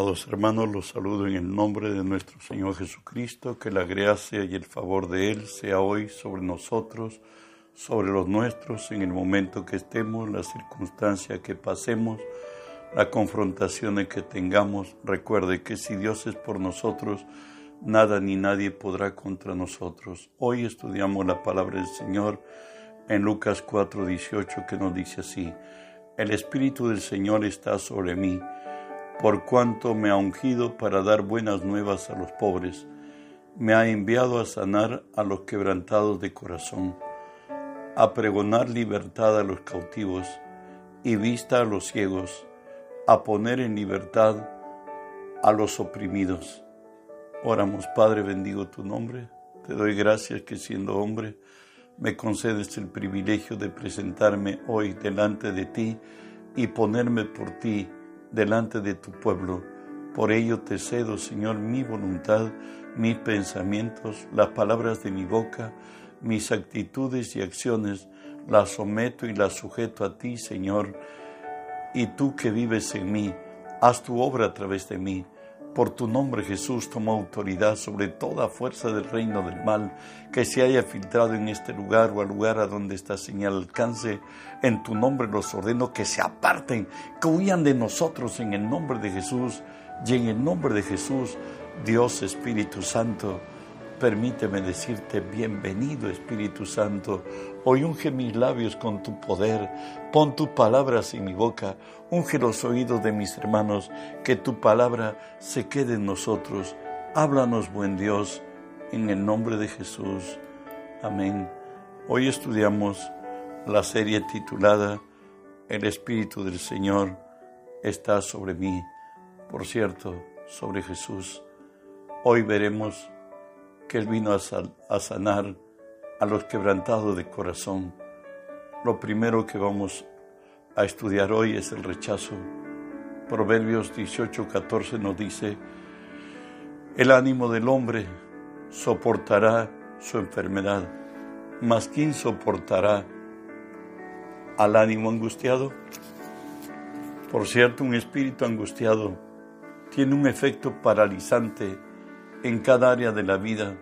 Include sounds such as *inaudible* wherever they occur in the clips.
Amados hermanos, los saludo en el nombre de nuestro Señor Jesucristo, que la gracia y el favor de Él sea hoy sobre nosotros, sobre los nuestros, en el momento que estemos, la circunstancia que pasemos, la confrontación que tengamos. Recuerde que si Dios es por nosotros, nada ni nadie podrá contra nosotros. Hoy estudiamos la palabra del Señor en Lucas 4:18 que nos dice así, el Espíritu del Señor está sobre mí por cuanto me ha ungido para dar buenas nuevas a los pobres, me ha enviado a sanar a los quebrantados de corazón, a pregonar libertad a los cautivos y vista a los ciegos, a poner en libertad a los oprimidos. Oramos, Padre, bendigo tu nombre. Te doy gracias que siendo hombre me concedes el privilegio de presentarme hoy delante de ti y ponerme por ti delante de tu pueblo. Por ello te cedo, Señor, mi voluntad, mis pensamientos, las palabras de mi boca, mis actitudes y acciones, las someto y las sujeto a ti, Señor. Y tú que vives en mí, haz tu obra a través de mí por tu nombre Jesús toma autoridad sobre toda fuerza del reino del mal que se haya filtrado en este lugar o al lugar a donde esta señal alcance. En tu nombre los ordeno que se aparten, que huyan de nosotros en el nombre de Jesús y en el nombre de Jesús, Dios Espíritu Santo Permíteme decirte, bienvenido Espíritu Santo. Hoy unge mis labios con tu poder, pon tus palabras en mi boca, unge los oídos de mis hermanos, que tu palabra se quede en nosotros. Háblanos, buen Dios, en el nombre de Jesús. Amén. Hoy estudiamos la serie titulada El Espíritu del Señor está sobre mí, por cierto, sobre Jesús. Hoy veremos que Él vino a, sanar a los quebrantados de corazón. Lo primero que vamos a estudiar hoy es el rechazo. Proverbios 18, 14 nos dice, el ánimo del hombre soportará su enfermedad, mas ¿quién soportará al ánimo angustiado? Por cierto, un espíritu angustiado tiene un efecto paralizante en cada área de la vida,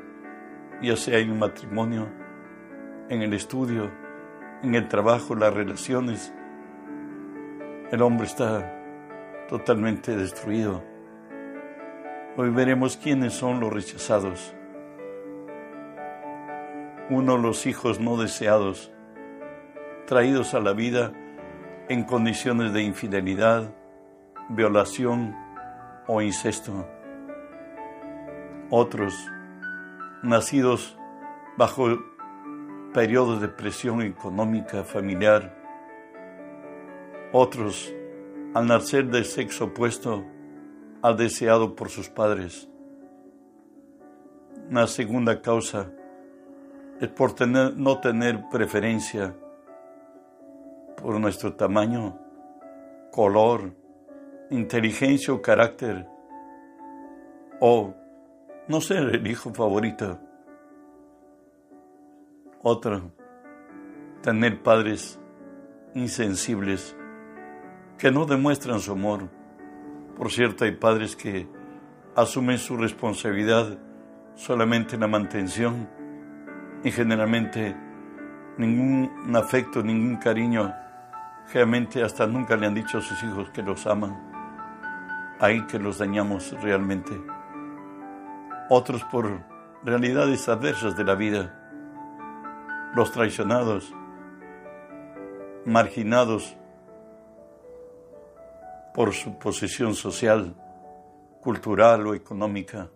ya sea en un matrimonio, en el estudio, en el trabajo, las relaciones. El hombre está totalmente destruido. Hoy veremos quiénes son los rechazados. Uno, los hijos no deseados, traídos a la vida en condiciones de infidelidad, violación o incesto otros nacidos bajo periodos de presión económica familiar, otros al nacer del sexo opuesto al deseado por sus padres. Una segunda causa es por no tener preferencia por nuestro tamaño, color, inteligencia o carácter, o no ser el hijo favorito. Otro, tener padres insensibles que no demuestran su amor. Por cierto, hay padres que asumen su responsabilidad solamente en la mantención y generalmente ningún afecto, ningún cariño. Generalmente hasta nunca le han dicho a sus hijos que los aman. Ahí que los dañamos realmente otros por realidades adversas de la vida, los traicionados, marginados por su posición social, cultural o económica,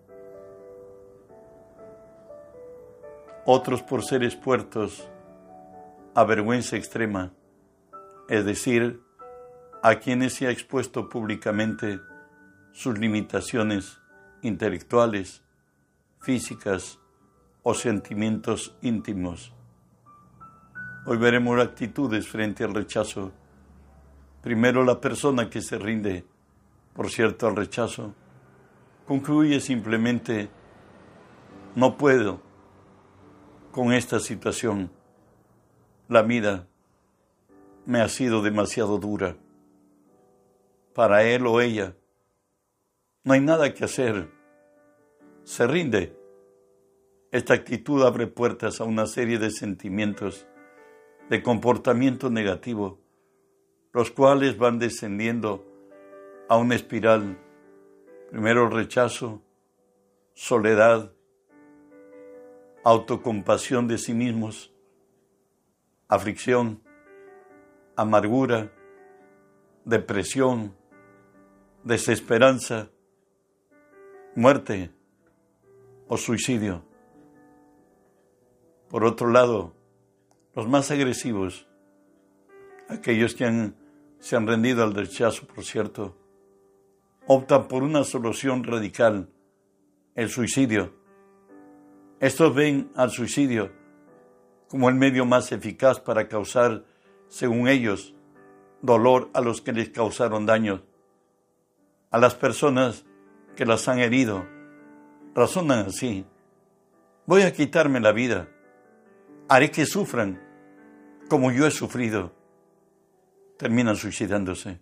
otros por ser expuestos a vergüenza extrema, es decir, a quienes se ha expuesto públicamente sus limitaciones intelectuales, físicas o sentimientos íntimos. Hoy veremos actitudes frente al rechazo. Primero la persona que se rinde, por cierto, al rechazo, concluye simplemente, no puedo con esta situación. La vida me ha sido demasiado dura para él o ella. no hay nada que hacer, se rinde. Esta actitud abre puertas a una serie de sentimientos, de comportamiento negativo, los cuales van descendiendo a una espiral. Primero rechazo, soledad, autocompasión de sí mismos, aflicción, amargura, depresión, desesperanza, muerte o suicidio. Por otro lado, los más agresivos, aquellos que se han rendido al rechazo, por cierto, optan por una solución radical, el suicidio. Estos ven al suicidio como el medio más eficaz para causar, según ellos, dolor a los que les causaron daño, a las personas que las han herido. Razonan así. Voy a quitarme la vida. Haré que sufran como yo he sufrido. Terminan suicidándose.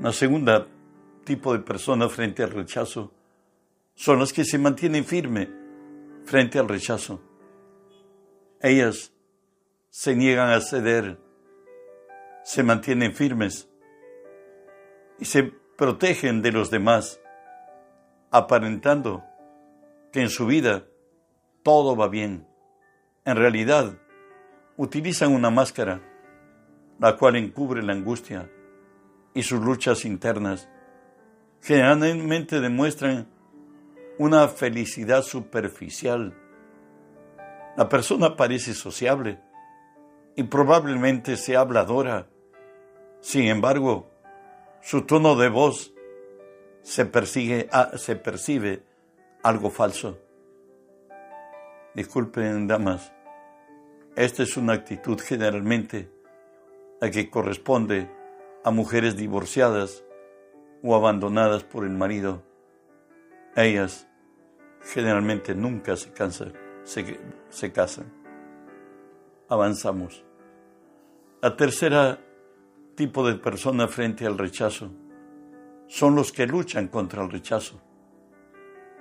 La segunda tipo de personas frente al rechazo son las que se mantienen firmes frente al rechazo. Ellas se niegan a ceder, se mantienen firmes y se protegen de los demás, aparentando que en su vida todo va bien. En realidad, utilizan una máscara, la cual encubre la angustia y sus luchas internas. Generalmente demuestran una felicidad superficial. La persona parece sociable y probablemente sea habladora. Sin embargo, su tono de voz se, persigue, ah, se percibe algo falso. Disculpen, damas, esta es una actitud generalmente la que corresponde a mujeres divorciadas o abandonadas por el marido ellas generalmente nunca se, cansan, se, se casan. Avanzamos. La tercera tipo de persona frente al rechazo son los que luchan contra el rechazo,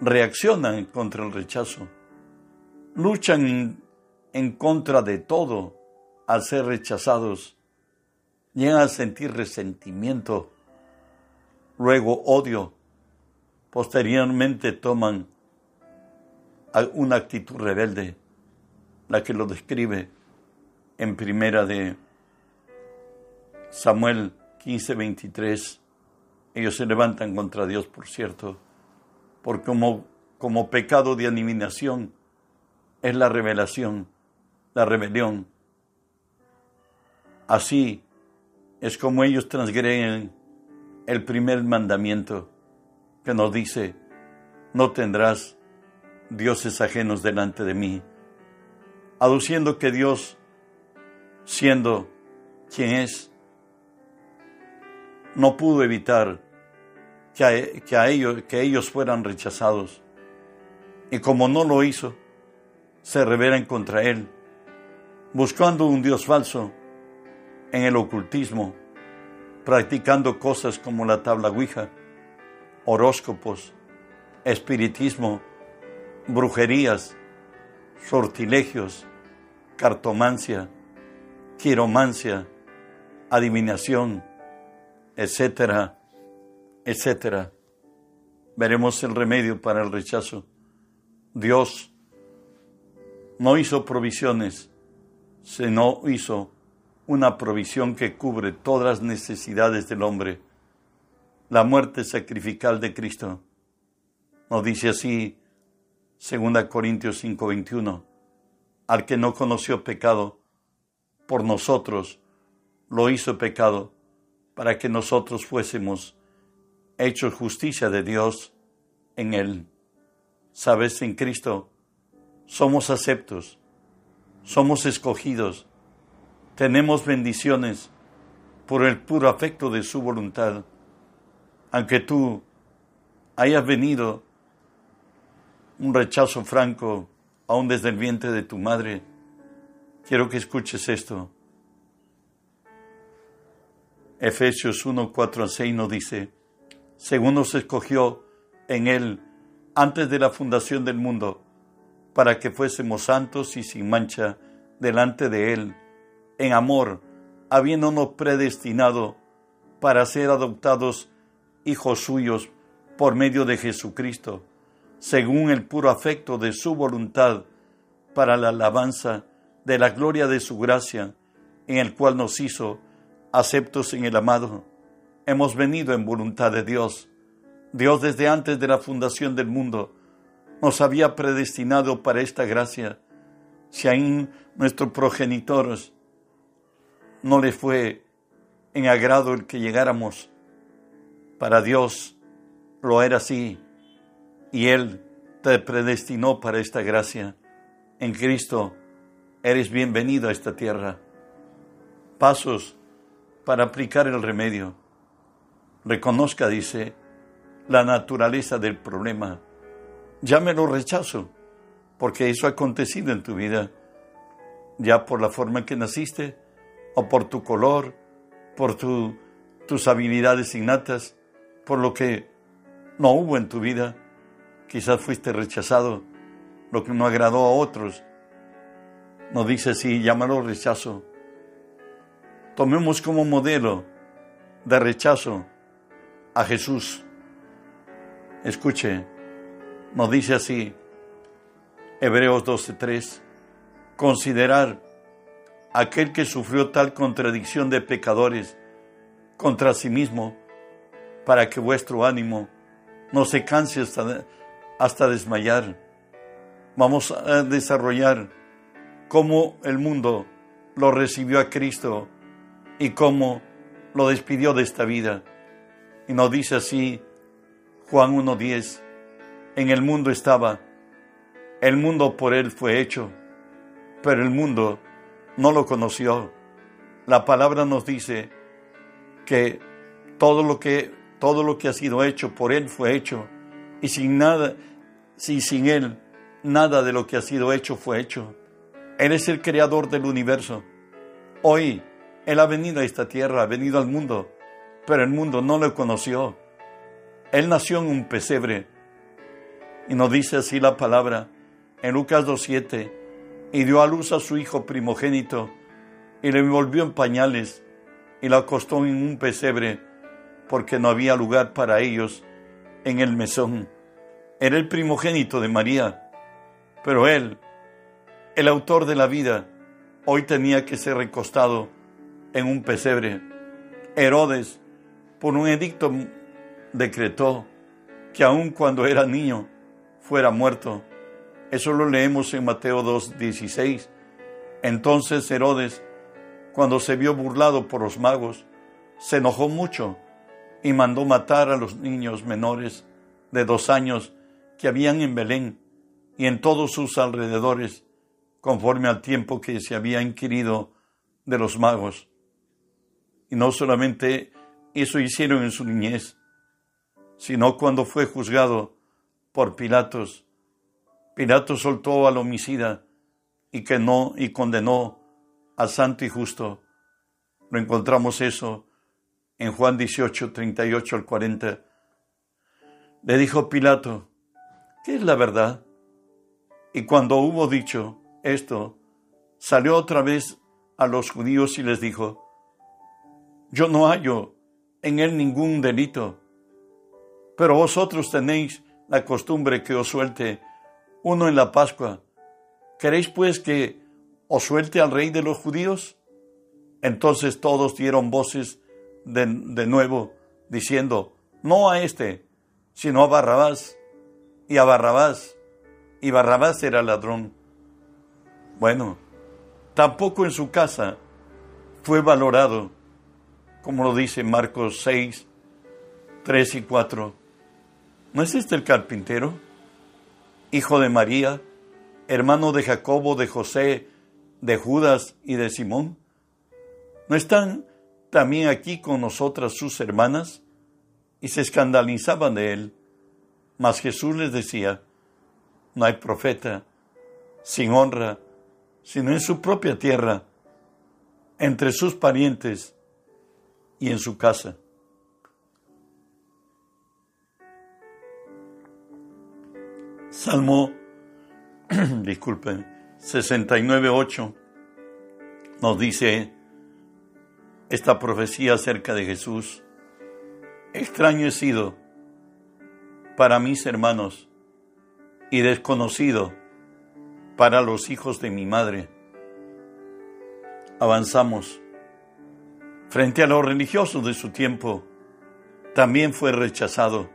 reaccionan contra el rechazo, luchan en contra de todo al ser rechazados, llegan a sentir resentimiento, luego odio, posteriormente toman una actitud rebelde, la que lo describe en primera de Samuel 15:23. Ellos se levantan contra Dios, por cierto, porque como, como pecado de adivinación es la revelación, la rebelión. Así es como ellos transgreden el primer mandamiento que nos dice, no tendrás dioses ajenos delante de mí, aduciendo que Dios, siendo quien es, no pudo evitar que, a, ellos, que ellos fueran rechazados. Y como no lo hizo, se rebelan contra él, buscando un Dios falso en el ocultismo, practicando cosas como la tabla Ouija horóscopos, espiritismo, brujerías, sortilegios, cartomancia, quiromancia, adivinación, etcétera, etcétera. Veremos el remedio para el rechazo. Dios no hizo provisiones, sino hizo una provisión que cubre todas las necesidades del hombre la muerte sacrificial de Cristo. Nos dice así 2 Corintios 5:21, al que no conoció pecado, por nosotros lo hizo pecado, para que nosotros fuésemos hechos justicia de Dios en él. Sabes, en Cristo somos aceptos, somos escogidos, tenemos bendiciones por el puro afecto de su voluntad aunque tú hayas venido un rechazo franco aún desde el vientre de tu madre, quiero que escuches esto. Efesios 1, 4 a 6 nos dice, según nos escogió en Él antes de la fundación del mundo, para que fuésemos santos y sin mancha delante de Él, en amor, habiéndonos predestinado para ser adoptados hijos suyos por medio de Jesucristo, según el puro afecto de su voluntad, para la alabanza de la gloria de su gracia, en el cual nos hizo aceptos en el amado. Hemos venido en voluntad de Dios. Dios desde antes de la fundación del mundo nos había predestinado para esta gracia. Si a nuestros progenitores no le fue en agrado el que llegáramos, para Dios lo era así y Él te predestinó para esta gracia. En Cristo eres bienvenido a esta tierra. Pasos para aplicar el remedio. Reconozca, dice, la naturaleza del problema. Ya me lo rechazo, porque eso ha acontecido en tu vida, ya por la forma en que naciste, o por tu color, por tus habilidades innatas, por lo que no hubo en tu vida. Quizás fuiste rechazado, lo que no agradó a otros, nos dice así, llámalo rechazo. Tomemos como modelo de rechazo a Jesús. Escuche, nos dice así, Hebreos 12:3, considerar aquel que sufrió tal contradicción de pecadores contra sí mismo, para que vuestro ánimo no se canse hasta, hasta desmayar. Vamos a desarrollar cómo el mundo lo recibió a Cristo y cómo lo despidió de esta vida. Y nos dice así Juan 1.10, en el mundo estaba, el mundo por él fue hecho, pero el mundo no lo conoció. La palabra nos dice que todo lo que, todo lo que ha sido hecho por él fue hecho, y sin nada, si sin él, nada de lo que ha sido hecho fue hecho. Él es el creador del universo. Hoy Él ha venido a esta tierra, ha venido al mundo, pero el mundo no lo conoció. Él nació en un pesebre. Y nos dice así la palabra en Lucas 2.7, y dio a luz a su hijo primogénito, y le envolvió en pañales, y lo acostó en un pesebre, porque no había lugar para ellos en el mesón. Era el primogénito de María, pero él el autor de la vida hoy tenía que ser recostado en un pesebre. Herodes, por un edicto, decretó que aun cuando era niño fuera muerto. Eso lo leemos en Mateo 2.16. Entonces Herodes, cuando se vio burlado por los magos, se enojó mucho y mandó matar a los niños menores de dos años que habían en Belén y en todos sus alrededores conforme al tiempo que se había inquirido de los magos. Y no solamente eso hicieron en su niñez, sino cuando fue juzgado por Pilatos. Pilatos soltó al homicida y que y condenó al santo y justo. Lo encontramos eso en Juan 18, 38 al 40. Le dijo Pilato, ¿qué es la verdad? Y cuando hubo dicho, esto, salió otra vez a los judíos y les dijo, yo no hallo en él ningún delito, pero vosotros tenéis la costumbre que os suelte uno en la Pascua. ¿Queréis pues que os suelte al rey de los judíos? Entonces todos dieron voces de, de nuevo, diciendo, no a este, sino a Barrabás, y a Barrabás, y Barrabás era ladrón. Bueno, tampoco en su casa fue valorado, como lo dice Marcos 6, 3 y 4. ¿No es este el carpintero? Hijo de María, hermano de Jacobo, de José, de Judas y de Simón. ¿No están también aquí con nosotras sus hermanas? Y se escandalizaban de él. Mas Jesús les decía, no hay profeta sin honra sino en su propia tierra, entre sus parientes y en su casa. Salmo, *clears throat* disculpen, 69.8 nos dice esta profecía acerca de Jesús. Extraño he sido para mis hermanos y desconocido para los hijos de mi madre. Avanzamos. Frente a los religiosos de su tiempo, también fue rechazado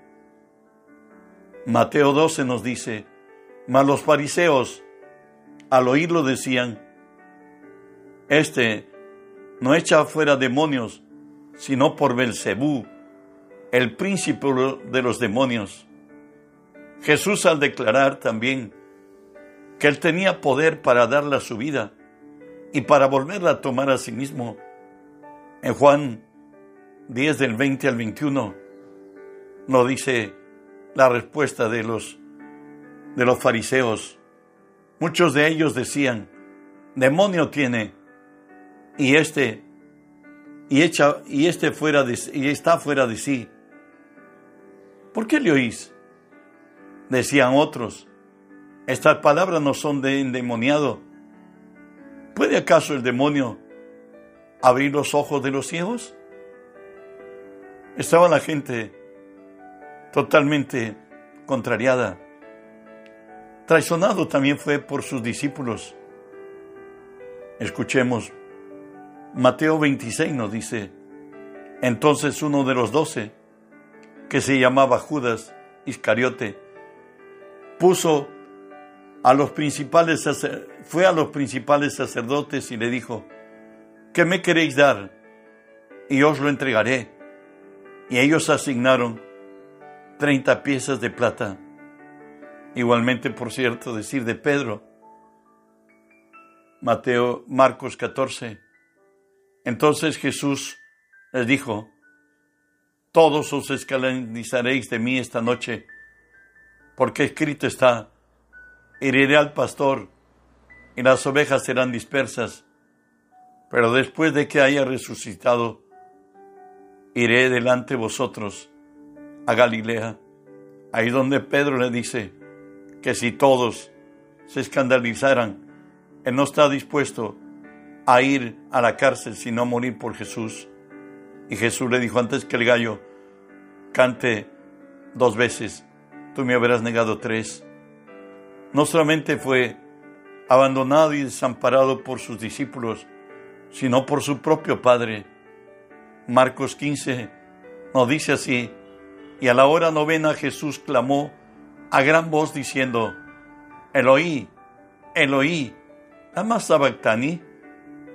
Mateo 12 nos dice, mas los fariseos al oírlo decían, este no echa fuera demonios, sino por Belcebú, el príncipe de los demonios. Jesús al declarar también que él tenía poder para darle a su vida y para volverla a tomar a sí mismo, en Juan 10 del 20 al 21, nos dice, la respuesta de los, de los fariseos. Muchos de ellos decían, demonio tiene, y este, y, echa, y este fuera de, y está fuera de sí. ¿Por qué le oís? Decían otros, estas palabras no son de endemoniado. ¿Puede acaso el demonio abrir los ojos de los ciegos? Estaba la gente totalmente contrariada. Traicionado también fue por sus discípulos. Escuchemos, Mateo 26 nos dice, entonces uno de los doce, que se llamaba Judas Iscariote, puso a los principales, fue a los principales sacerdotes y le dijo, ¿qué me queréis dar? Y os lo entregaré. Y ellos asignaron 30 piezas de plata. Igualmente, por cierto, decir de Pedro, Mateo, Marcos 14. Entonces Jesús les dijo, todos os escandalizaréis de mí esta noche, porque escrito está, heriré al pastor y las ovejas serán dispersas, pero después de que haya resucitado, iré delante de vosotros a Galilea, ahí donde Pedro le dice que si todos se escandalizaran, él no está dispuesto a ir a la cárcel sino morir por Jesús. Y Jesús le dijo antes que el gallo cante dos veces, tú me habrás negado tres. No solamente fue abandonado y desamparado por sus discípulos, sino por su propio Padre. Marcos 15 nos dice así, y a la hora novena Jesús clamó a gran voz diciendo, Eloí, Eloí, ama sabactani,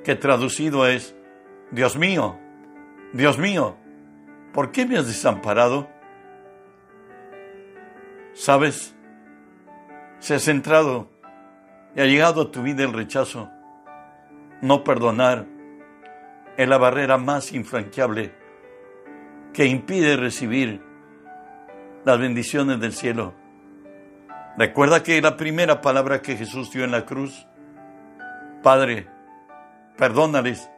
que traducido es, Dios mío, Dios mío, ¿por qué me has desamparado? Sabes, se ha centrado y ha llegado a tu vida el rechazo. No perdonar es la barrera más infranqueable que impide recibir las bendiciones del cielo. Recuerda que la primera palabra que Jesús dio en la cruz, Padre, perdónales,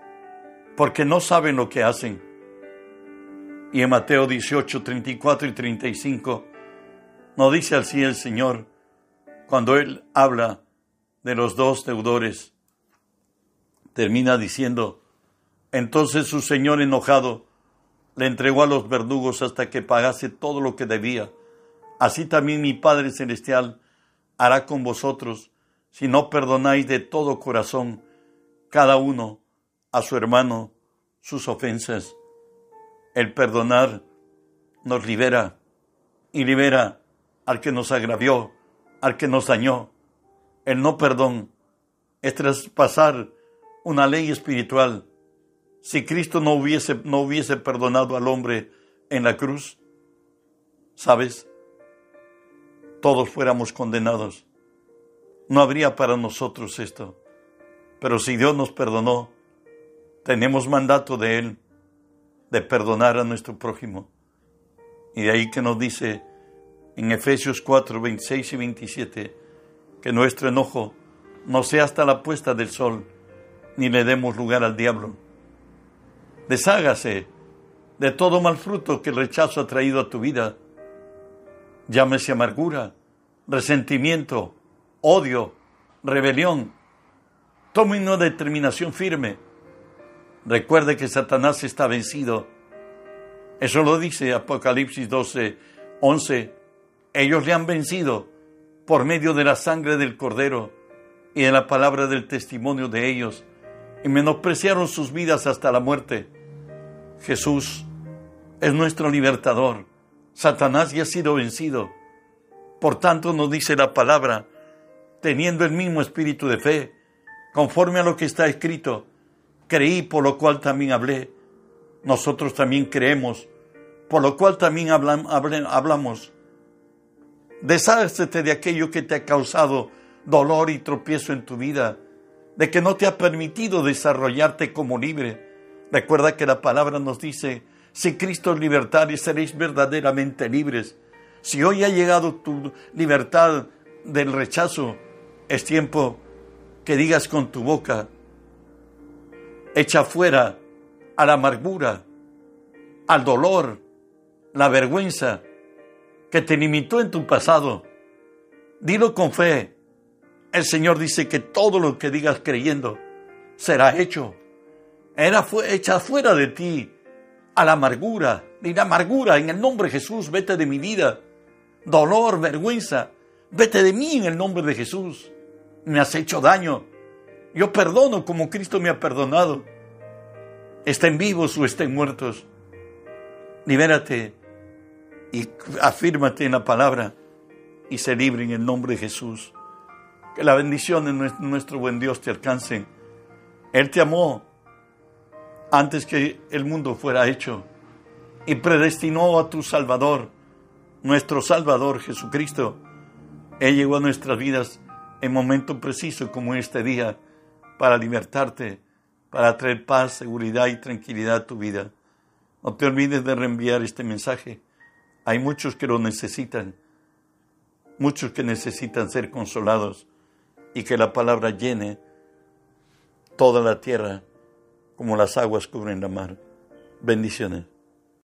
porque no saben lo que hacen. Y en Mateo 18, 34 y 35, nos dice así el Señor, cuando Él habla de los dos deudores, termina diciendo, entonces su Señor enojado le entregó a los verdugos hasta que pagase todo lo que debía. Así también mi Padre Celestial hará con vosotros si no perdonáis de todo corazón cada uno a su hermano sus ofensas. El perdonar nos libera y libera al que nos agravió, al que nos dañó. El no perdón es traspasar una ley espiritual si Cristo no hubiese, no hubiese perdonado al hombre en la cruz, ¿sabes? Todos fuéramos condenados. No habría para nosotros esto. Pero si Dios nos perdonó, tenemos mandato de Él de perdonar a nuestro prójimo. Y de ahí que nos dice en Efesios 4, 26 y 27, que nuestro enojo no sea hasta la puesta del sol, ni le demos lugar al diablo Deshágase de todo mal fruto que el rechazo ha traído a tu vida. Llámese amargura, resentimiento, odio, rebelión. Tome una determinación firme. Recuerde que Satanás está vencido. Eso lo dice Apocalipsis 12, 11. Ellos le han vencido por medio de la sangre del Cordero y de la palabra del testimonio de ellos, y menospreciaron sus vidas hasta la muerte. Jesús es nuestro libertador. Satanás ya ha sido vencido. Por tanto nos dice la palabra, teniendo el mismo espíritu de fe, conforme a lo que está escrito, creí por lo cual también hablé. Nosotros también creemos, por lo cual también hablamos. Deshácete de aquello que te ha causado dolor y tropiezo en tu vida, de que no te ha permitido desarrollarte como libre. Recuerda que la palabra nos dice, si Cristo es libertad y seréis verdaderamente libres. Si hoy ha llegado tu libertad del rechazo, es tiempo que digas con tu boca, echa fuera a la amargura, al dolor, la vergüenza que te limitó en tu pasado. Dilo con fe. El Señor dice que todo lo que digas creyendo será hecho. Era echa fuera de ti a la amargura, ni la amargura en el nombre de Jesús, vete de mi vida dolor, vergüenza. Vete de mí en el nombre de Jesús. Me has hecho daño. Yo perdono como Cristo me ha perdonado. Estén vivos o estén muertos. Libérate y afírmate en la palabra y se libre en el nombre de Jesús. Que la bendición de nuestro buen Dios te alcance. Él te amó antes que el mundo fuera hecho y predestinó a tu Salvador nuestro Salvador Jesucristo. Él llegó a nuestras vidas en momento preciso como este día para libertarte, para traer paz, seguridad y tranquilidad a tu vida. No te olvides de reenviar este mensaje. Hay muchos que lo necesitan, muchos que necesitan ser consolados y que la palabra llene toda la tierra como las aguas cubren la mar. Bendiciones.